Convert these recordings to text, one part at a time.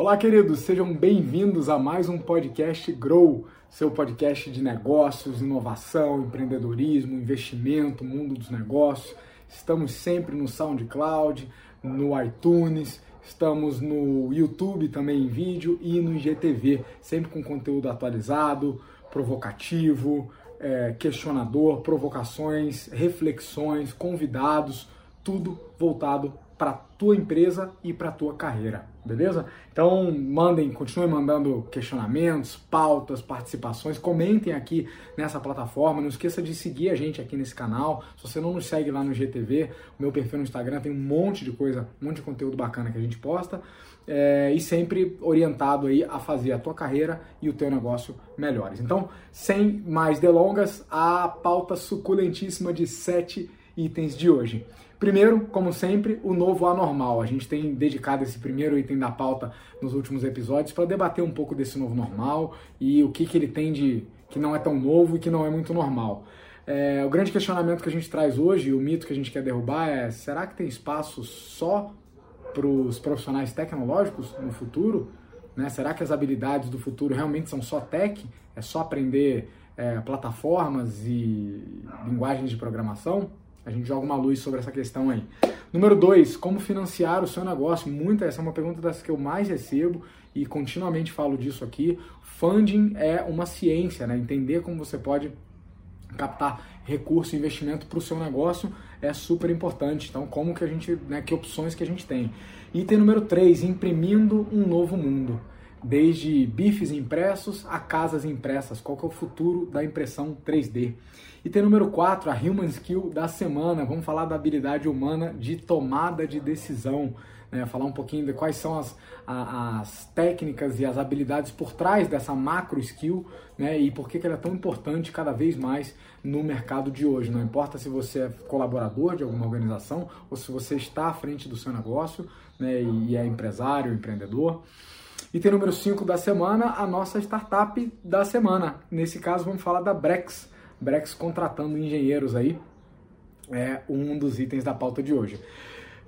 Olá, queridos, sejam bem-vindos a mais um podcast Grow, seu podcast de negócios, inovação, empreendedorismo, investimento, mundo dos negócios. Estamos sempre no SoundCloud, no iTunes, estamos no YouTube também em vídeo e no IGTV, sempre com conteúdo atualizado, provocativo, é, questionador, provocações, reflexões, convidados, tudo voltado para tua empresa e para tua carreira, beleza? Então mandem, continuem mandando questionamentos, pautas, participações, comentem aqui nessa plataforma. Não esqueça de seguir a gente aqui nesse canal. Se você não nos segue lá no GTV, o meu perfil no Instagram tem um monte de coisa, um monte de conteúdo bacana que a gente posta é, e sempre orientado aí a fazer a tua carreira e o teu negócio melhores. Então, sem mais delongas, a pauta suculentíssima de sete itens de hoje. Primeiro, como sempre, o novo anormal. A gente tem dedicado esse primeiro item da pauta nos últimos episódios para debater um pouco desse novo normal e o que, que ele tem de que não é tão novo e que não é muito normal. É, o grande questionamento que a gente traz hoje, o mito que a gente quer derrubar é: será que tem espaço só para os profissionais tecnológicos no futuro? Né? Será que as habilidades do futuro realmente são só tech? É só aprender é, plataformas e linguagens de programação? A gente joga uma luz sobre essa questão aí. Número dois, como financiar o seu negócio? Muita, essa é uma pergunta das que eu mais recebo e continuamente falo disso aqui. Funding é uma ciência, né? Entender como você pode captar recurso e investimento para o seu negócio é super importante. Então, como que a gente, né, que opções que a gente tem? Item número 3, imprimindo um novo mundo. Desde bifes impressos a casas impressas. Qual que é o futuro da impressão 3D? Item número 4, a Human Skill da semana. Vamos falar da habilidade humana de tomada de decisão. Né? Falar um pouquinho de quais são as, as técnicas e as habilidades por trás dessa macro skill né? e por que, que ela é tão importante cada vez mais no mercado de hoje. Não importa se você é colaborador de alguma organização ou se você está à frente do seu negócio né? e é empresário, empreendedor. Item número 5 da semana, a nossa startup da semana. Nesse caso, vamos falar da Brex. Brex contratando engenheiros aí. É um dos itens da pauta de hoje.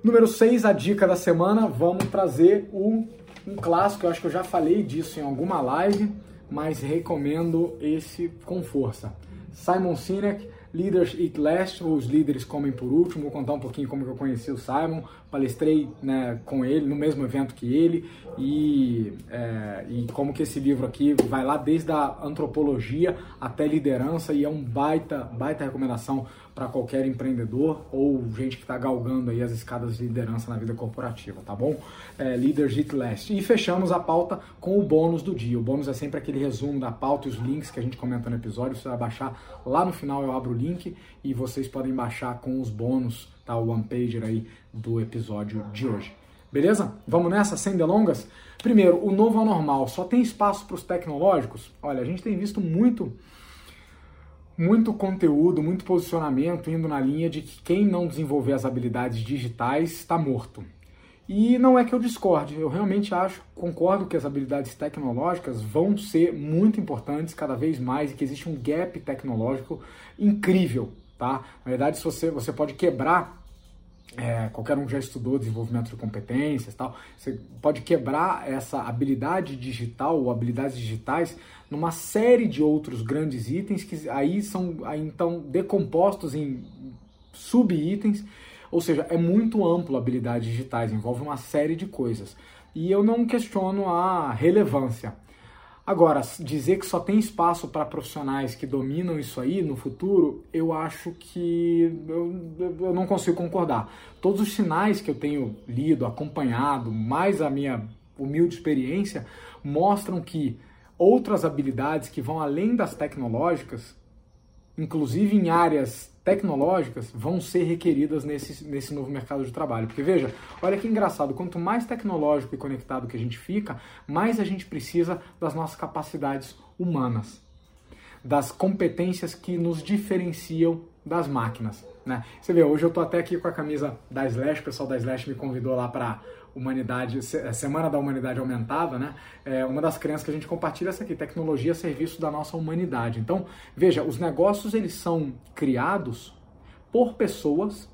Número 6, a dica da semana. Vamos trazer um, um clássico. Eu acho que eu já falei disso em alguma live, mas recomendo esse com força. Simon Sinek, Leaders Eat Last, os líderes comem por último. Vou contar um pouquinho como eu conheci o Simon. Palestrei né, com ele no mesmo evento que ele e, é, e como que esse livro aqui vai lá desde a antropologia até liderança e é um baita, baita recomendação para qualquer empreendedor ou gente que está galgando aí as escadas de liderança na vida corporativa, tá bom? É, Leadership Last. E fechamos a pauta com o bônus do dia. O bônus é sempre aquele resumo da pauta e os links que a gente comenta no episódio. Você vai baixar lá no final, eu abro o link e vocês podem baixar com os bônus, tá? O one pager aí do episódio de hoje. Beleza? Vamos nessa, sem delongas? Primeiro, o novo anormal só tem espaço para os tecnológicos? Olha, a gente tem visto muito muito conteúdo, muito posicionamento indo na linha de que quem não desenvolver as habilidades digitais está morto. E não é que eu discorde, eu realmente acho, concordo que as habilidades tecnológicas vão ser muito importantes cada vez mais e que existe um gap tecnológico incrível, tá? Na verdade, se você, você pode quebrar é, qualquer um já estudou desenvolvimento de competências tal, você pode quebrar essa habilidade digital ou habilidades digitais numa série de outros grandes itens que aí são aí, então decompostos em sub-itens, ou seja, é muito amplo habilidades digitais, envolve uma série de coisas. E eu não questiono a relevância. Agora, dizer que só tem espaço para profissionais que dominam isso aí no futuro, eu acho que eu, eu não consigo concordar. Todos os sinais que eu tenho lido, acompanhado, mais a minha humilde experiência, mostram que outras habilidades que vão além das tecnológicas, inclusive em áreas tecnológicas vão ser requeridas nesse, nesse novo mercado de trabalho. Porque veja, olha que engraçado, quanto mais tecnológico e conectado que a gente fica, mais a gente precisa das nossas capacidades humanas, das competências que nos diferenciam das máquinas. Né? Você vê, hoje eu estou até aqui com a camisa da Slash, o pessoal da Slash me convidou lá para Humanidade, é, Semana da Humanidade Aumentada, né? É uma das crenças que a gente compartilha é essa aqui, tecnologia a serviço da nossa humanidade. Então, veja, os negócios eles são criados por pessoas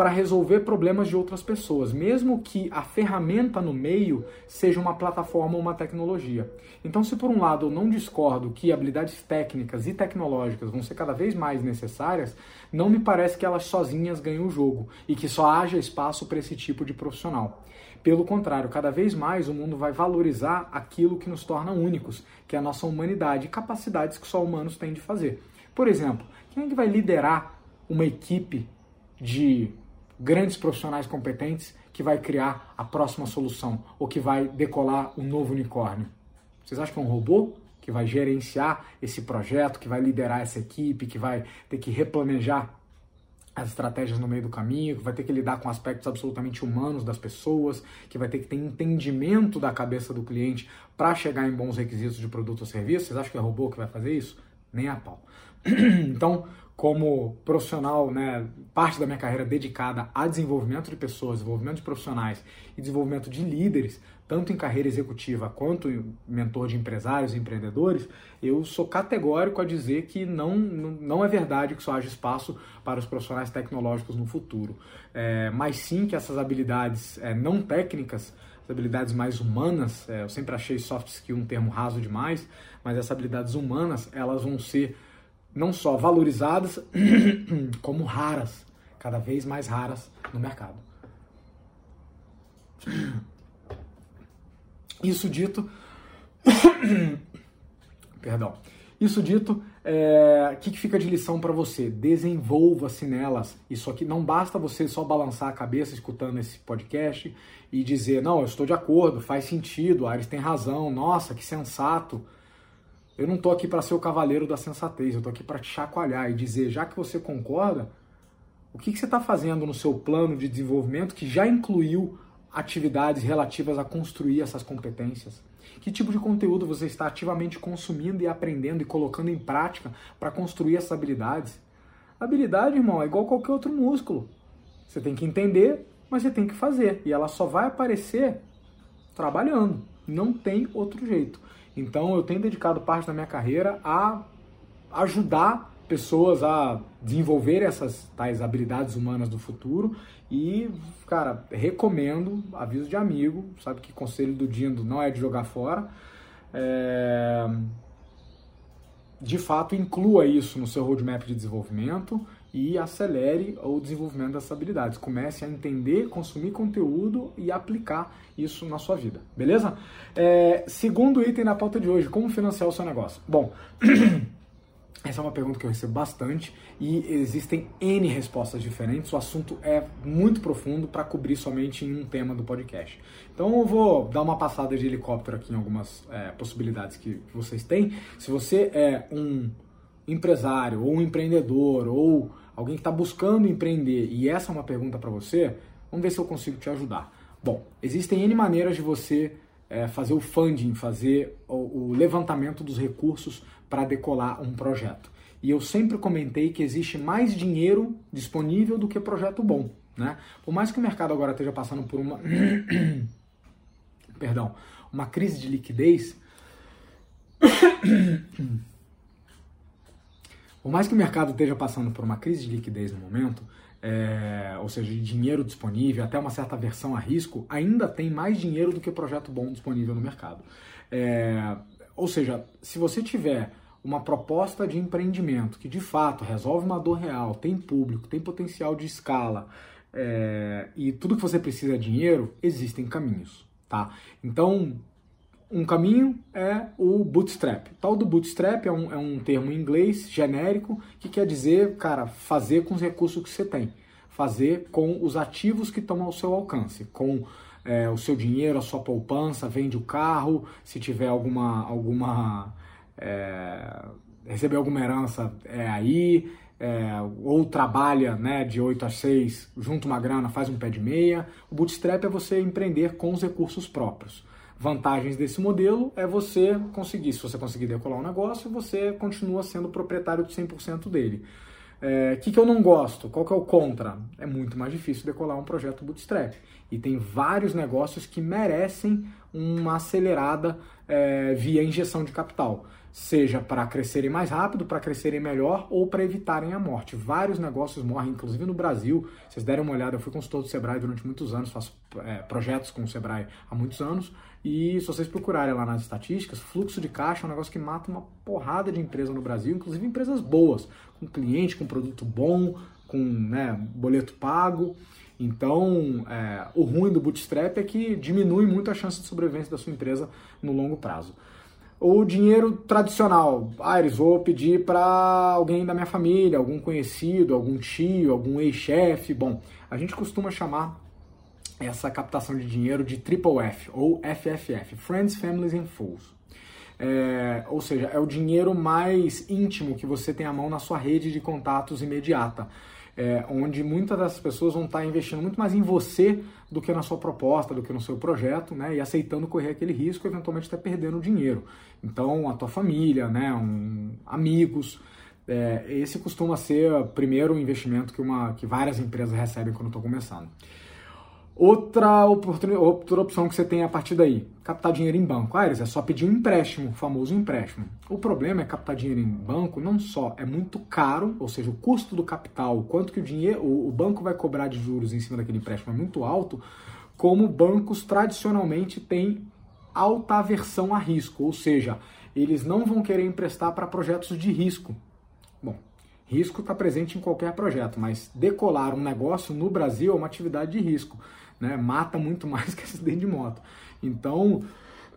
para resolver problemas de outras pessoas, mesmo que a ferramenta no meio seja uma plataforma ou uma tecnologia. Então, se por um lado eu não discordo que habilidades técnicas e tecnológicas vão ser cada vez mais necessárias, não me parece que elas sozinhas ganham o jogo e que só haja espaço para esse tipo de profissional. Pelo contrário, cada vez mais o mundo vai valorizar aquilo que nos torna únicos, que é a nossa humanidade e capacidades que só humanos têm de fazer. Por exemplo, quem é que vai liderar uma equipe de grandes profissionais competentes que vai criar a próxima solução ou que vai decolar um novo unicórnio? Vocês acham que é um robô que vai gerenciar esse projeto, que vai liderar essa equipe, que vai ter que replanejar as estratégias no meio do caminho, que vai ter que lidar com aspectos absolutamente humanos das pessoas, que vai ter que ter entendimento da cabeça do cliente para chegar em bons requisitos de produto ou serviço. Vocês acham que é robô que vai fazer isso? Nem a pau. então, como profissional, né, parte da minha carreira dedicada a desenvolvimento de pessoas, desenvolvimento de profissionais e desenvolvimento de líderes, tanto em carreira executiva quanto mentor de empresários e empreendedores, eu sou categórico a dizer que não, não é verdade que só haja espaço para os profissionais tecnológicos no futuro, é, mas sim que essas habilidades é, não técnicas, as habilidades mais humanas, é, eu sempre achei soft skill um termo raso demais, mas essas habilidades humanas, elas vão ser não só valorizadas, como raras, cada vez mais raras no mercado. Isso dito, perdão. Isso dito, o é, que, que fica de lição para você? Desenvolva-se nelas. Isso aqui não basta você só balançar a cabeça escutando esse podcast e dizer, não, eu estou de acordo, faz sentido, Ares tem razão, nossa, que sensato. Eu não estou aqui para ser o cavaleiro da sensatez, eu estou aqui para te chacoalhar e dizer, já que você concorda, o que, que você está fazendo no seu plano de desenvolvimento que já incluiu atividades relativas a construir essas competências? Que tipo de conteúdo você está ativamente consumindo e aprendendo e colocando em prática para construir essas habilidades? Habilidade, irmão, é igual qualquer outro músculo. Você tem que entender, mas você tem que fazer. E ela só vai aparecer trabalhando. Não tem outro jeito. Então eu tenho dedicado parte da minha carreira a ajudar pessoas a desenvolver essas tais habilidades humanas do futuro e, cara, recomendo, aviso de amigo, sabe que conselho do Dindo não é de jogar fora. É... De fato, inclua isso no seu roadmap de desenvolvimento e acelere o desenvolvimento dessas habilidades. Comece a entender, consumir conteúdo e aplicar isso na sua vida, beleza? É, segundo item na pauta de hoje, como financiar o seu negócio? Bom, essa é uma pergunta que eu recebo bastante e existem N respostas diferentes. O assunto é muito profundo para cobrir somente em um tema do podcast. Então eu vou dar uma passada de helicóptero aqui em algumas é, possibilidades que vocês têm. Se você é um empresário ou um empreendedor ou alguém que está buscando empreender e essa é uma pergunta para você, vamos ver se eu consigo te ajudar. Bom, existem N maneiras de você é, fazer o funding, fazer o, o levantamento dos recursos para decolar um projeto. E eu sempre comentei que existe mais dinheiro disponível do que projeto bom. Né? Por mais que o mercado agora esteja passando por uma. Perdão, uma crise de liquidez. Por mais que o mercado esteja passando por uma crise de liquidez no momento, é, ou seja, de dinheiro disponível, até uma certa versão a risco, ainda tem mais dinheiro do que projeto bom disponível no mercado. É, ou seja, se você tiver uma proposta de empreendimento que de fato resolve uma dor real, tem público, tem potencial de escala é, e tudo que você precisa é dinheiro, existem caminhos, tá? Então, um caminho é o bootstrap. O tal do bootstrap é um, é um termo em inglês genérico que quer dizer, cara, fazer com os recursos que você tem. Fazer com os ativos que estão ao seu alcance. Com é, o seu dinheiro, a sua poupança, vende o carro, se tiver alguma. alguma é, receber alguma herança é aí, é, ou trabalha né, de 8 a 6, junta uma grana, faz um pé de meia. O bootstrap é você empreender com os recursos próprios vantagens desse modelo é você conseguir, se você conseguir decolar um negócio, você continua sendo proprietário de 100% dele. O é, que, que eu não gosto? Qual que é o contra? É muito mais difícil decolar um projeto bootstrap. E tem vários negócios que merecem uma acelerada é, via injeção de capital seja para crescerem mais rápido, para crescerem melhor ou para evitarem a morte. Vários negócios morrem, inclusive no Brasil. Vocês deram uma olhada, eu fui consultor do Sebrae durante muitos anos, faço é, projetos com o Sebrae há muitos anos. E se vocês procurarem lá nas estatísticas, fluxo de caixa é um negócio que mata uma porrada de empresa no Brasil, inclusive empresas boas, com cliente, com produto bom, com né, boleto pago. Então, é, o ruim do bootstrap é que diminui muito a chance de sobrevivência da sua empresa no longo prazo o dinheiro tradicional. Aires, vou pedir para alguém da minha família, algum conhecido, algum tio, algum ex-chefe. Bom, a gente costuma chamar essa captação de dinheiro de Triple F ou FFF, Friends, Families and Fools. É, ou seja, é o dinheiro mais íntimo que você tem à mão na sua rede de contatos imediata é, onde muitas das pessoas vão estar investindo muito mais em você do que na sua proposta, do que no seu projeto, né? E aceitando correr aquele risco, eventualmente até perdendo dinheiro. Então, a tua família, né? Um, amigos. É, esse costuma ser primeiro investimento que, uma, que várias empresas recebem quando estão começando. Outra, outra opção que você tem a partir daí, captar dinheiro em banco. Ah, é só pedir um empréstimo, o famoso empréstimo. O problema é captar dinheiro em banco não só é muito caro, ou seja, o custo do capital, quanto que o dinheiro, o banco vai cobrar de juros em cima daquele empréstimo é muito alto, como bancos tradicionalmente têm alta aversão a risco, ou seja, eles não vão querer emprestar para projetos de risco. Bom, risco está presente em qualquer projeto, mas decolar um negócio no Brasil é uma atividade de risco né? Mata muito mais que acidente de moto. Então,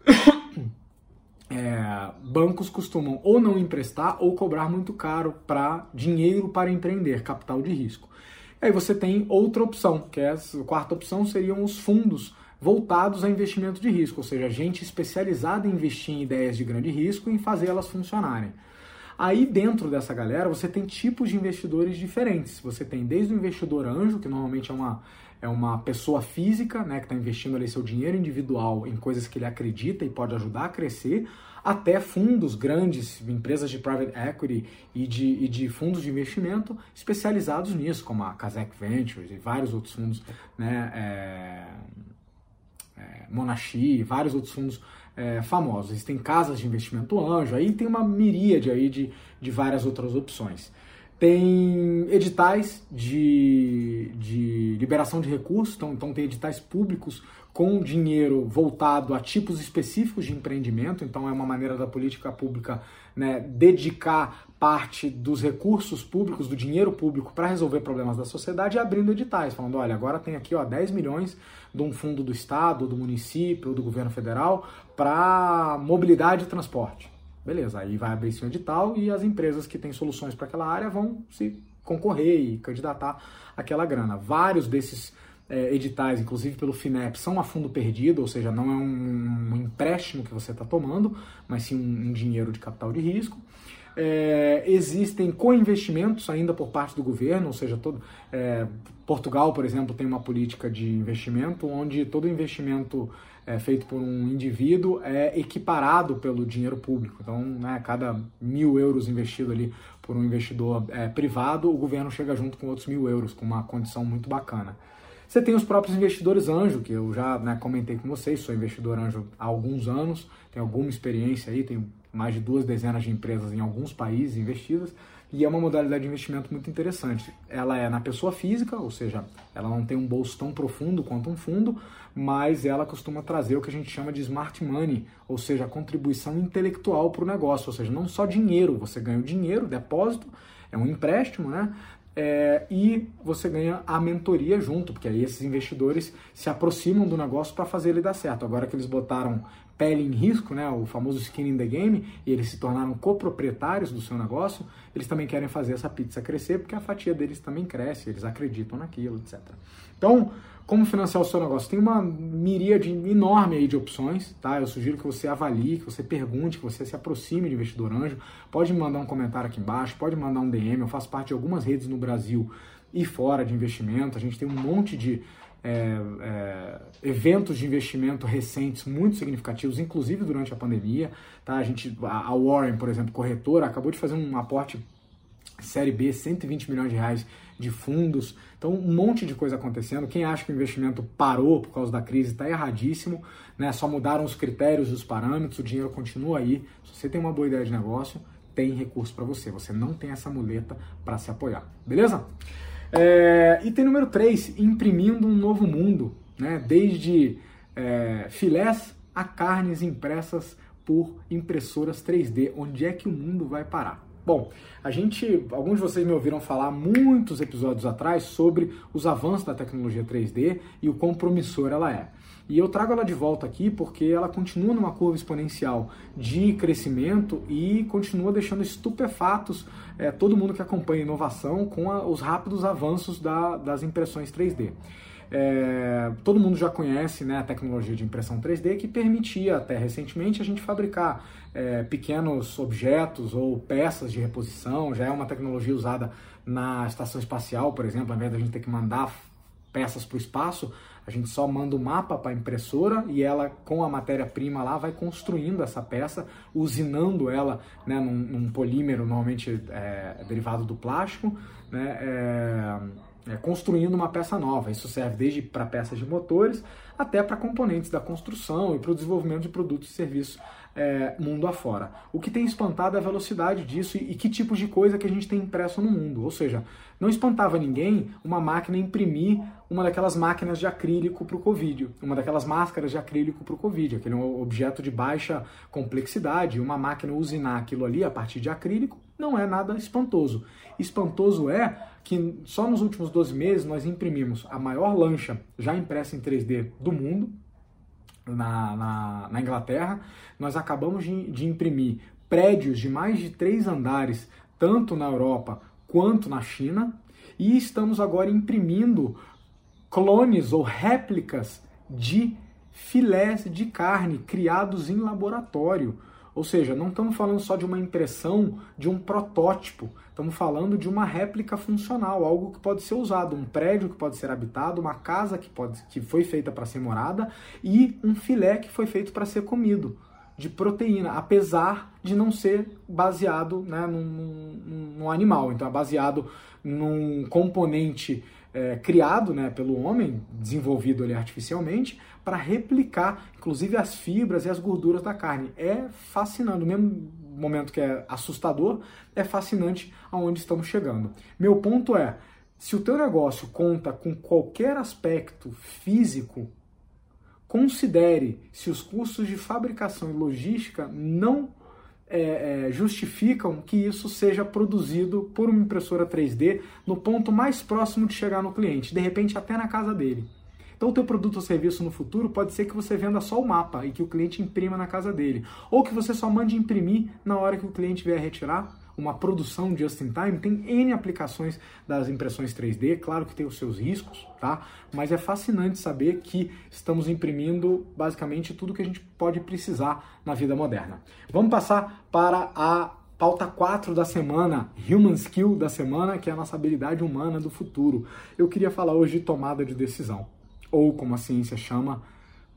é, bancos costumam ou não emprestar ou cobrar muito caro para dinheiro para empreender, capital de risco. Aí você tem outra opção, que é a quarta opção seriam os fundos voltados a investimento de risco, ou seja, gente especializada em investir em ideias de grande risco e em fazer elas funcionarem. Aí dentro dessa galera você tem tipos de investidores diferentes. Você tem desde o investidor anjo, que normalmente é uma, é uma pessoa física, né, que está investindo ali seu dinheiro individual em coisas que ele acredita e pode ajudar a crescer, até fundos grandes, empresas de private equity e de, e de fundos de investimento especializados nisso, como a Kazakh Ventures e vários outros fundos, né, é, Monashi, vários outros fundos é, famosos. Existem casas de investimento anjo, aí tem uma miríade aí de, de várias outras opções. Tem editais de, de liberação de recursos, então, então tem editais públicos com dinheiro voltado a tipos específicos de empreendimento, então é uma maneira da política pública né, dedicar parte dos recursos públicos, do dinheiro público para resolver problemas da sociedade abrindo editais, falando, olha, agora tem aqui ó, 10 milhões de um fundo do Estado, do município, do governo federal para mobilidade e transporte. Beleza, aí vai abrir esse edital e as empresas que têm soluções para aquela área vão se concorrer e candidatar aquela grana. Vários desses é, editais, inclusive pelo FINEP, são a fundo perdido, ou seja, não é um, um empréstimo que você está tomando, mas sim um, um, dinheiro de capital de risco. É, existem co-investimentos ainda por parte do governo, ou seja, todo, é, Portugal, por exemplo, tem uma política de investimento onde todo investimento é, feito por um indivíduo é equiparado pelo dinheiro público. Então, né, cada mil euros investido ali por um investidor é, privado, o governo chega junto com outros mil euros, com uma condição muito bacana. Você tem os próprios investidores anjo, que eu já né, comentei com vocês, sou investidor anjo há alguns anos, tenho alguma experiência aí, tenho mais de duas dezenas de empresas em alguns países investidas, e é uma modalidade de investimento muito interessante. Ela é na pessoa física, ou seja, ela não tem um bolso tão profundo quanto um fundo, mas ela costuma trazer o que a gente chama de smart money, ou seja, contribuição intelectual para o negócio, ou seja, não só dinheiro, você ganha o dinheiro, depósito, é um empréstimo, né? É, e você ganha a mentoria junto, porque aí esses investidores se aproximam do negócio para fazer ele dar certo. Agora que eles botaram pele em risco, né, o famoso skin in the game, e eles se tornaram coproprietários do seu negócio, eles também querem fazer essa pizza crescer, porque a fatia deles também cresce, eles acreditam naquilo, etc. Então, como financiar o seu negócio? Tem uma miríade enorme aí de opções, tá? Eu sugiro que você avalie, que você pergunte, que você se aproxime de investidor anjo. Pode me mandar um comentário aqui embaixo, pode mandar um DM. Eu faço parte de algumas redes no Brasil e fora de investimento. A gente tem um monte de é, é, eventos de investimento recentes muito significativos, inclusive durante a pandemia. Tá? A, gente, a Warren, por exemplo, corretora, acabou de fazer um aporte Série B, 120 milhões de reais de fundos. Então, um monte de coisa acontecendo. Quem acha que o investimento parou por causa da crise está erradíssimo. Né? Só mudaram os critérios, os parâmetros, o dinheiro continua aí. Se você tem uma boa ideia de negócio, tem recurso para você. Você não tem essa muleta para se apoiar. Beleza? É, item número 3, imprimindo um novo mundo. Né? Desde é, filés a carnes impressas por impressoras 3D. Onde é que o mundo vai parar? Bom, a gente, alguns de vocês me ouviram falar muitos episódios atrás sobre os avanços da tecnologia 3D e o quão promissora ela é. E eu trago ela de volta aqui porque ela continua numa curva exponencial de crescimento e continua deixando estupefatos é, todo mundo que acompanha inovação com a, os rápidos avanços da, das impressões 3D. É, todo mundo já conhece né, a tecnologia de impressão 3D que permitia até recentemente a gente fabricar é, pequenos objetos ou peças de reposição. Já é uma tecnologia usada na estação espacial, por exemplo, ao invés da gente ter que mandar peças para o espaço, a gente só manda o um mapa para a impressora e ela, com a matéria-prima lá, vai construindo essa peça, usinando ela né, num, num polímero normalmente é, derivado do plástico. Né, é, é, construindo uma peça nova. Isso serve desde para peças de motores até para componentes da construção e para o desenvolvimento de produtos e serviços é, mundo afora. O que tem espantado é a velocidade disso e, e que tipos de coisa que a gente tem impresso no mundo. Ou seja, não espantava ninguém uma máquina imprimir uma daquelas máquinas de acrílico para o Covid, uma daquelas máscaras de acrílico para o Covid, aquele objeto de baixa complexidade, uma máquina usinar aquilo ali a partir de acrílico, não é nada espantoso. Espantoso é que só nos últimos 12 meses nós imprimimos a maior lancha já impressa em 3D do mundo, na, na, na Inglaterra. Nós acabamos de, de imprimir prédios de mais de três andares, tanto na Europa quanto na China, e estamos agora imprimindo clones ou réplicas de filés de carne criados em laboratório. Ou seja, não estamos falando só de uma impressão de um protótipo, estamos falando de uma réplica funcional, algo que pode ser usado, um prédio que pode ser habitado, uma casa que, pode, que foi feita para ser morada e um filé que foi feito para ser comido, de proteína, apesar de não ser baseado né, num, num, num animal. Então é baseado num componente é, criado né, pelo homem, desenvolvido ali artificialmente, para replicar, inclusive, as fibras e as gorduras da carne. É fascinante, no mesmo momento que é assustador, é fascinante aonde estamos chegando. Meu ponto é, se o teu negócio conta com qualquer aspecto físico, considere se os custos de fabricação e logística não é, é, justificam que isso seja produzido por uma impressora 3D no ponto mais próximo de chegar no cliente, de repente até na casa dele. Então, o teu produto ou serviço no futuro pode ser que você venda só o mapa e que o cliente imprima na casa dele, ou que você só mande imprimir na hora que o cliente vier retirar uma produção just in time, tem N aplicações das impressões 3D, claro que tem os seus riscos, tá? Mas é fascinante saber que estamos imprimindo basicamente tudo que a gente pode precisar na vida moderna. Vamos passar para a pauta 4 da semana, Human Skill da semana, que é a nossa habilidade humana do futuro. Eu queria falar hoje de tomada de decisão, ou como a ciência chama,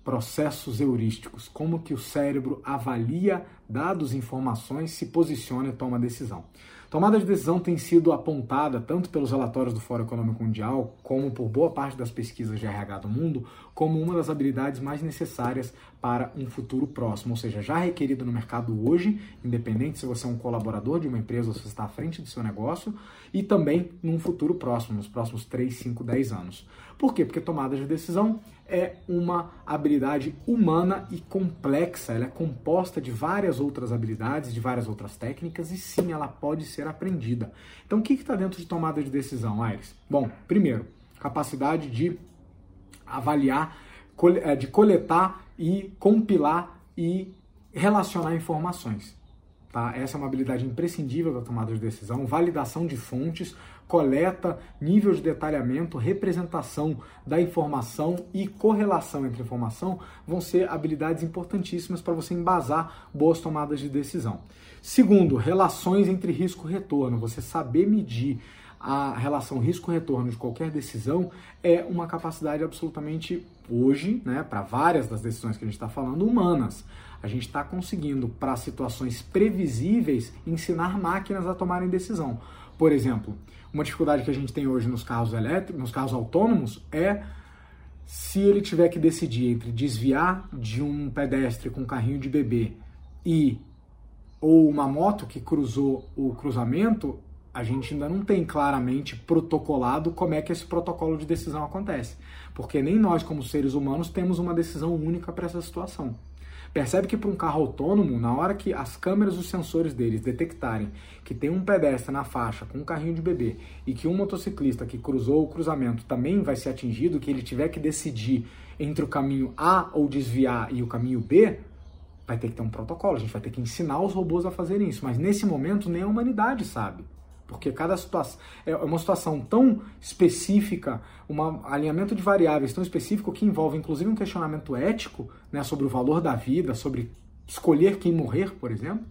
processos heurísticos, como que o cérebro avalia dados informações, se posiciona e toma decisão. Tomada de decisão tem sido apontada tanto pelos relatórios do Fórum Econômico Mundial, como por boa parte das pesquisas de RH do mundo, como uma das habilidades mais necessárias para um futuro próximo, ou seja, já requerido no mercado hoje, independente se você é um colaborador de uma empresa ou se está à frente do seu negócio, e também num futuro próximo, nos próximos 3, 5, 10 anos. Por quê? Porque tomada de decisão é uma habilidade humana e complexa, ela é composta de várias outras habilidades, de várias outras técnicas, e sim, ela pode ser aprendida. Então, o que está dentro de tomada de decisão, Aires? Bom, primeiro, capacidade de avaliar, eh, de coletar e compilar e relacionar informações. Tá? Essa é uma habilidade imprescindível da tomada de decisão, validação de fontes, coleta, nível de detalhamento, representação da informação e correlação entre informação vão ser habilidades importantíssimas para você embasar boas tomadas de decisão. Segundo, relações entre risco e retorno. Você saber medir a relação risco-retorno de qualquer decisão é uma capacidade absolutamente hoje, né, para várias das decisões que a gente está falando, humanas. A gente está conseguindo, para situações previsíveis, ensinar máquinas a tomarem decisão. Por exemplo, uma dificuldade que a gente tem hoje nos carros elétricos, nos carros autônomos, é se ele tiver que decidir entre desviar de um pedestre com um carrinho de bebê e ou uma moto que cruzou o cruzamento, a gente ainda não tem claramente protocolado como é que esse protocolo de decisão acontece. Porque nem nós, como seres humanos, temos uma decisão única para essa situação. Percebe que para um carro autônomo, na hora que as câmeras, os sensores deles detectarem que tem um pedestre na faixa com um carrinho de bebê e que um motociclista que cruzou o cruzamento também vai ser atingido, que ele tiver que decidir entre o caminho A ou desviar e o caminho B, vai ter que ter um protocolo, a gente vai ter que ensinar os robôs a fazerem isso. Mas nesse momento nem a humanidade sabe. Porque cada situação é uma situação tão específica, um alinhamento de variáveis tão específico que envolve inclusive um questionamento ético né, sobre o valor da vida, sobre escolher quem morrer, por exemplo,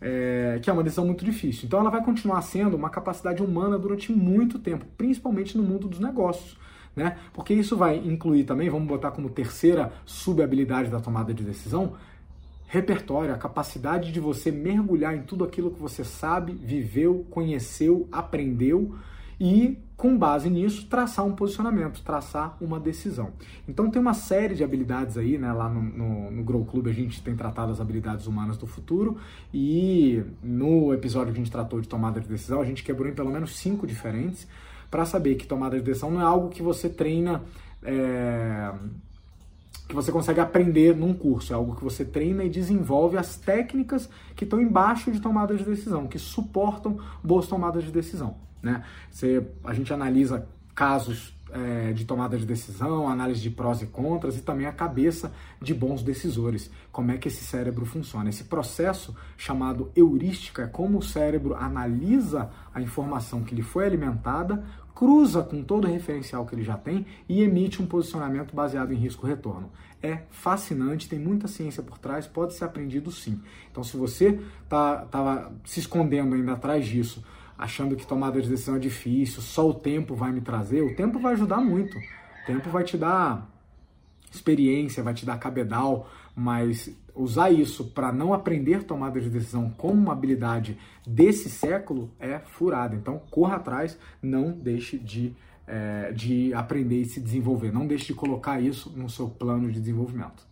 é, que é uma decisão muito difícil. Então ela vai continuar sendo uma capacidade humana durante muito tempo, principalmente no mundo dos negócios. Né? Porque isso vai incluir também, vamos botar como terceira subhabilidade da tomada de decisão, repertório, a capacidade de você mergulhar em tudo aquilo que você sabe, viveu, conheceu, aprendeu e, com base nisso, traçar um posicionamento, traçar uma decisão. Então tem uma série de habilidades aí, né? Lá no, no, no Grow Club a gente tem tratado as habilidades humanas do futuro e no episódio que a gente tratou de tomada de decisão, a gente quebrou em pelo menos cinco diferentes para saber que tomada de decisão não é algo que você treina. É que você consegue aprender num curso, é algo que você treina e desenvolve as técnicas que estão embaixo de tomada de decisão, que suportam boas tomadas de decisão. Né? Você, a gente analisa casos é, de tomada de decisão, análise de prós e contras e também a cabeça de bons decisores, como é que esse cérebro funciona. Esse processo chamado heurística é como o cérebro analisa a informação que lhe foi alimentada, cruza com todo o referencial que ele já tem e emite um posicionamento baseado em risco-retorno. É fascinante, tem muita ciência por trás, pode ser aprendido sim. Então, se você tá, se escondendo ainda atrás disso, achando que tomada de decisão é difícil, só o tempo vai me trazer, o tempo vai ajudar muito. O tempo vai te dar experiência, vai te dar cabedal, mas usar isso para não aprender tomada de decisão como uma habilidade desse século é furada. Então, corra atrás, não deixe de, é, de aprender e se desenvolver. Não deixe de colocar isso no seu plano de desenvolvimento.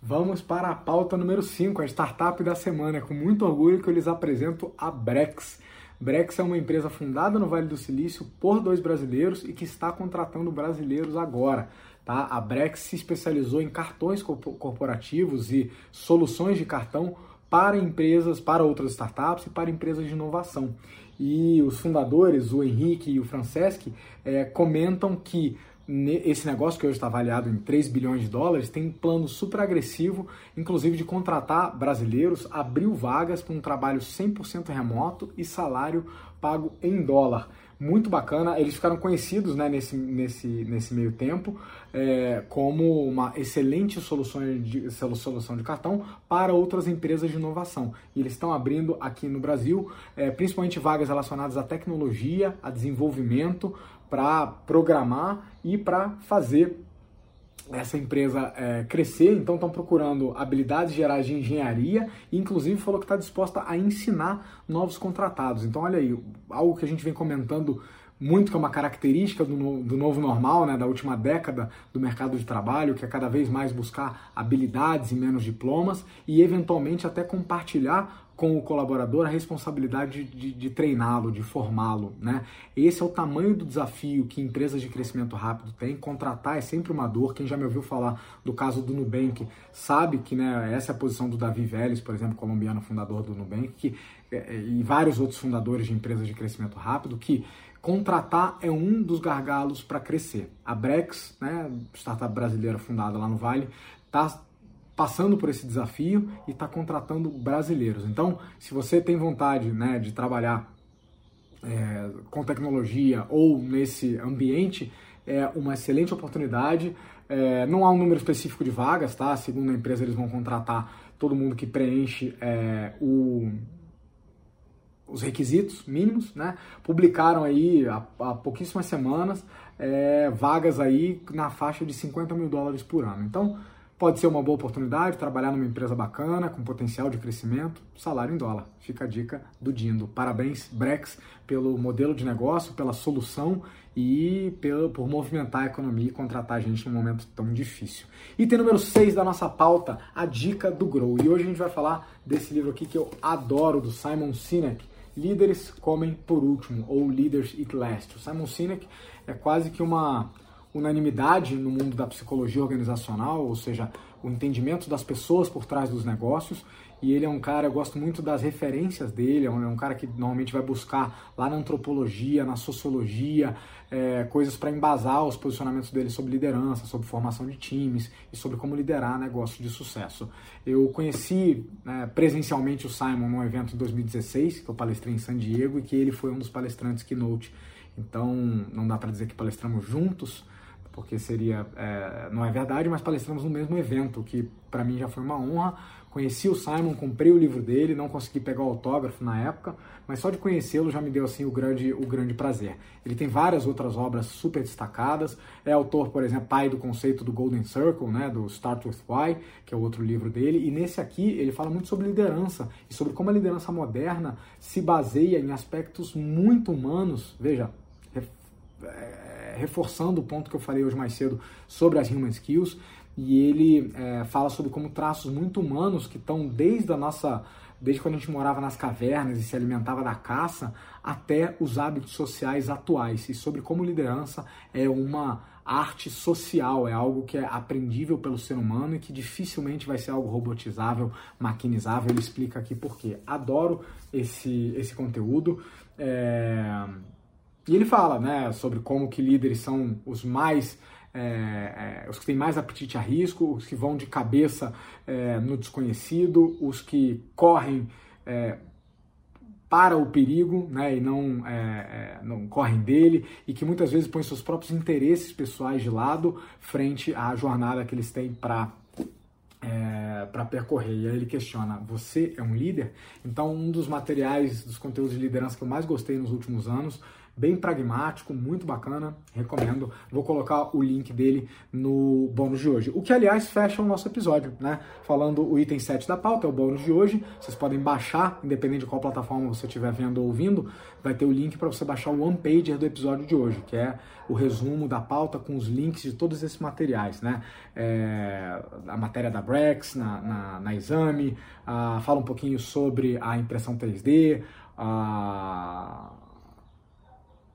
Vamos para a pauta número 5, a startup da semana. É com muito orgulho que eu lhes apresento a Brex. Brex é uma empresa fundada no Vale do Silício por dois brasileiros e que está contratando brasileiros agora. Tá? A Brex se especializou em cartões corporativos e soluções de cartão para empresas, para outras startups e para empresas de inovação. E os fundadores, o Henrique e o Franceschi, é, comentam que esse negócio que hoje está avaliado em 3 bilhões de dólares tem um plano super agressivo, inclusive de contratar brasileiros, abriu vagas para um trabalho 100% remoto e salário pago em dólar muito bacana. Eles ficaram conhecidos né, nesse, nesse, nesse meio tempo é, como uma excelente solução de, solução de cartão para outras empresas de inovação. E eles estão abrindo aqui no Brasil, é, principalmente vagas relacionadas à tecnologia, a desenvolvimento, para programar e para fazer essa empresa é, crescer, então estão procurando habilidades gerais de engenharia e inclusive falou que está disposta a ensinar novos contratados. Então olha aí, algo que a gente vem comentando muito que é uma característica do, do novo normal, né, da última década do mercado de trabalho, que é cada vez mais buscar habilidades e menos diplomas e eventualmente até compartilhar com o colaborador a responsabilidade de, de, de treiná-lo, de formá-lo. Né? Esse é o tamanho do desafio que empresas de crescimento rápido têm. Contratar é sempre uma dor. Quem já me ouviu falar do caso do Nubank sabe que né, essa é a posição do Davi Vélez, por exemplo, colombiano fundador do Nubank, que, é, e vários outros fundadores de empresas de crescimento rápido, que contratar é um dos gargalos para crescer. A Brex, né, startup brasileira fundada lá no Vale, está passando por esse desafio e está contratando brasileiros. Então, se você tem vontade né, de trabalhar é, com tecnologia ou nesse ambiente, é uma excelente oportunidade. É, não há um número específico de vagas, tá? Segundo a empresa, eles vão contratar todo mundo que preenche é, o, os requisitos mínimos, né? Publicaram aí há, há pouquíssimas semanas é, vagas aí na faixa de 50 mil dólares por ano. Então, Pode ser uma boa oportunidade trabalhar numa empresa bacana, com potencial de crescimento, salário em dólar. Fica a dica do Dindo. Parabéns, Brex, pelo modelo de negócio, pela solução e pelo, por movimentar a economia e contratar a gente num momento tão difícil. Item número 6 da nossa pauta, a dica do Grow. E hoje a gente vai falar desse livro aqui que eu adoro, do Simon Sinek, Líderes Comem Por Último, ou Leaders Eat Last. O Simon Sinek é quase que uma unanimidade no mundo da psicologia organizacional, ou seja, o entendimento das pessoas por trás dos negócios. E ele é um cara, eu gosto muito das referências dele, é um, é cara que normalmente vai buscar lá na antropologia, na sociologia, é, coisas para embasar os posicionamentos dele sobre liderança, sobre formação de times e sobre como liderar negócios de sucesso. Eu conheci né, presencialmente o Simon num evento em 2016, que eu palestrei em San Diego, e que ele foi um dos palestrantes keynote. Então, não dá para dizer que palestramos juntos, porque seria é, não é verdade, mas palestramos no mesmo evento, que para mim já foi uma honra. Conheci o Simon, comprei o livro dele, não consegui pegar o autógrafo na época, mas só de conhecê-lo já me deu assim o grande, o grande prazer. Ele tem várias outras obras super destacadas. É autor, por exemplo, pai do conceito do Golden Circle, né, do Start with Why, que é o outro livro dele. E nesse aqui ele fala muito sobre liderança e sobre como a liderança moderna se baseia em aspectos muito humanos. Veja, é, reforçando o ponto que eu falei hoje mais cedo sobre as human skills, e ele é, fala sobre como traços muito humanos que estão desde a nossa desde quando a gente morava nas cavernas e se alimentava da caça, até os hábitos sociais atuais, e sobre como liderança é uma arte social, é algo que é aprendível pelo ser humano e que dificilmente vai ser algo robotizável, maquinizável. Ele explica aqui por quê. Adoro esse, esse conteúdo. É e ele fala né, sobre como que líderes são os mais é, é, os que têm mais apetite a risco, os que vão de cabeça é, no desconhecido, os que correm é, para o perigo né, e não, é, é, não correm dele, e que muitas vezes põem seus próprios interesses pessoais de lado frente à jornada que eles têm para é, para percorrer. E aí ele questiona: você é um líder? Então, um dos materiais, dos conteúdos de liderança que eu mais gostei nos últimos anos bem pragmático, muito bacana, recomendo. Vou colocar o link dele no bônus de hoje. O que, aliás, fecha o nosso episódio, né? Falando o item 7 da pauta, é o bônus de hoje. Vocês podem baixar, independente de qual plataforma você estiver vendo ou ouvindo, vai ter o link para você baixar o one pager do episódio de hoje, que é o resumo da pauta com os links de todos esses materiais, né? É, a matéria da Brex na, na, na Exame, uh, fala um pouquinho sobre a impressão 3D, a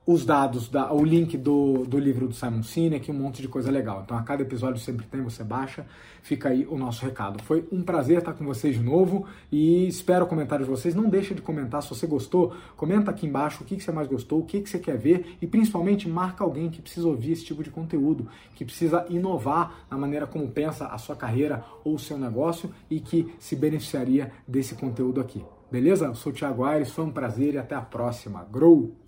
os dados, da, o link do, do livro do Simon Sinek, um monte de coisa legal. Então a cada episódio sempre tem, você baixa, fica aí o nosso recado. Foi um prazer estar com vocês de novo e espero comentários de vocês. Não deixa de comentar se você gostou, comenta aqui embaixo o que, que você mais gostou, o que, que você quer ver e principalmente marca alguém que precisa ouvir esse tipo de conteúdo, que precisa inovar na maneira como pensa a sua carreira ou o seu negócio e que se beneficiaria desse conteúdo aqui. Beleza? Eu sou o Thiago Aires, foi um prazer e até a próxima. Grow!